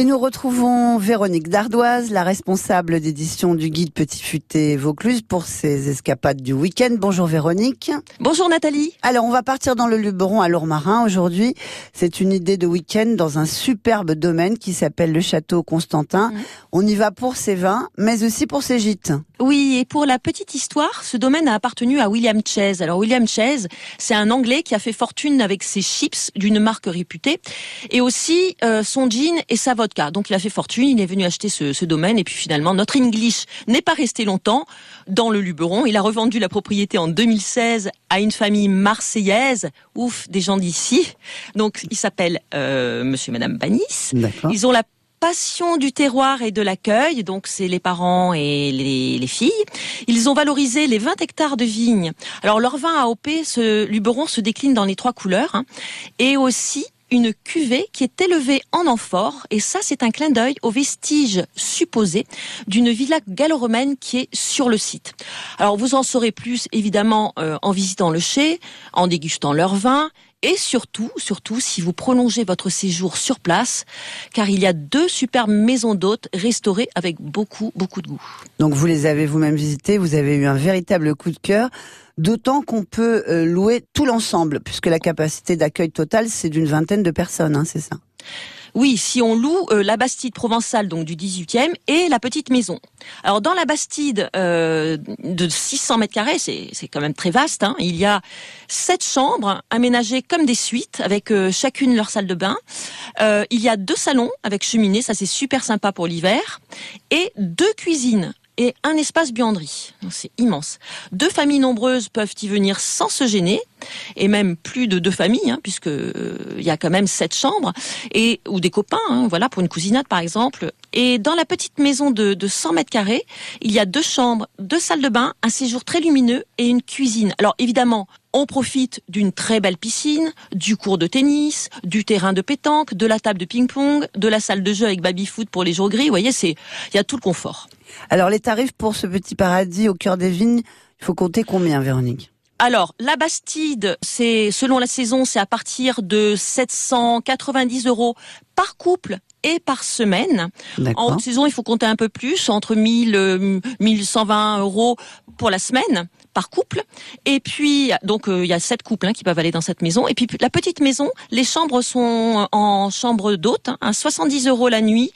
Et nous retrouvons Véronique Dardoise, la responsable d'édition du guide Petit Futé Vaucluse pour ses escapades du week-end. Bonjour Véronique. Bonjour Nathalie. Alors on va partir dans le Luberon à Lourmarin aujourd'hui. C'est une idée de week-end dans un superbe domaine qui s'appelle le Château Constantin. Mmh. On y va pour ses vins, mais aussi pour ses gîtes. Oui, et pour la petite histoire, ce domaine a appartenu à William Chase. Alors William Chase, c'est un Anglais qui a fait fortune avec ses chips d'une marque réputée, et aussi euh, son jean et sa vodka. Donc il a fait fortune, il est venu acheter ce, ce domaine, et puis finalement notre English n'est pas resté longtemps dans le Luberon. Il a revendu la propriété en 2016 à une famille marseillaise, ouf, des gens d'ici. Donc il s'appelle euh, Monsieur et Madame Banis. Ils ont la passion du terroir et de l'accueil, donc c'est les parents et les, filles. Ils ont valorisé les 20 hectares de vignes. Alors leur vin AOP, ce Luberon se décline dans les trois couleurs, hein, et aussi une cuvée qui est élevée en amphore, et ça c'est un clin d'œil aux vestiges supposés d'une villa gallo-romaine qui est sur le site. Alors vous en saurez plus évidemment euh, en visitant le chai, en dégustant leur vin, et surtout, surtout si vous prolongez votre séjour sur place, car il y a deux superbes maisons d'hôtes restaurées avec beaucoup, beaucoup de goût. Donc vous les avez vous-même visitées, vous avez eu un véritable coup de cœur, d'autant qu'on peut euh, louer tout l'ensemble, puisque la capacité d'accueil totale, c'est d'une vingtaine de personnes, hein, c'est ça? Oui, si on loue euh, la Bastide provençale donc du 18e et la petite maison. Alors dans la Bastide euh, de 600 mètres carrés, c'est quand même très vaste. Hein. il y a sept chambres aménagées comme des suites avec euh, chacune leur salle de bain. il y a deux salons avec cheminée, ça c'est super sympa pour l'hiver, et deux cuisines et un espace buanderie. C'est immense. Deux familles nombreuses peuvent y venir sans se gêner, et même plus de deux familles, hein, puisque euh, il y a quand même sept chambres, et ou des copains, hein, voilà, pour une cousinade par exemple. Et dans la petite maison de, de 100 mètres carrés, il y a deux chambres, deux salles de bain, un séjour très lumineux et une cuisine. Alors évidemment, on profite d'une très belle piscine, du cours de tennis, du terrain de pétanque, de la table de ping-pong, de la salle de jeu avec baby-foot pour les jours gris. Vous voyez, c'est il y a tout le confort. Alors les tarifs pour ce petit paradis au cœur des vignes, il faut compter combien, Véronique? Alors, la Bastide, c'est selon la saison, c'est à partir de 790 euros par couple et par semaine. En saison, il faut compter un peu plus, entre 1000, 1120 euh, euros pour la semaine par couple. Et puis, donc, euh, il y a sept couples hein, qui peuvent aller dans cette maison. Et puis, la petite maison, les chambres sont en chambre d'hôte, hein, 70 euros la nuit.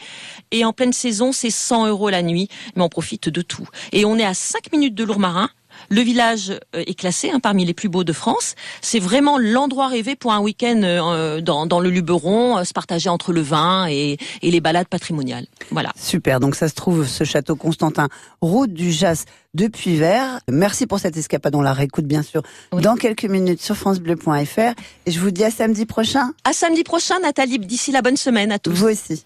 Et en pleine saison, c'est 100 euros la nuit. Mais on profite de tout. Et on est à 5 minutes de Lourmarin. Le village euh, est classé hein, parmi les plus beaux de France. C'est vraiment l'endroit rêvé pour un week-end euh, dans, dans, le Luberon, euh, se partager entre le vin et, et, les balades patrimoniales. Voilà. Super. Donc ça se trouve ce château Constantin, route du Jas depuis Vert. Merci pour cette escapade. On la réécoute bien sûr dans quelques minutes sur francebleu.fr. Et je vous dis à samedi prochain. À samedi prochain, Nathalie. D'ici la bonne semaine à tous. Vous aussi.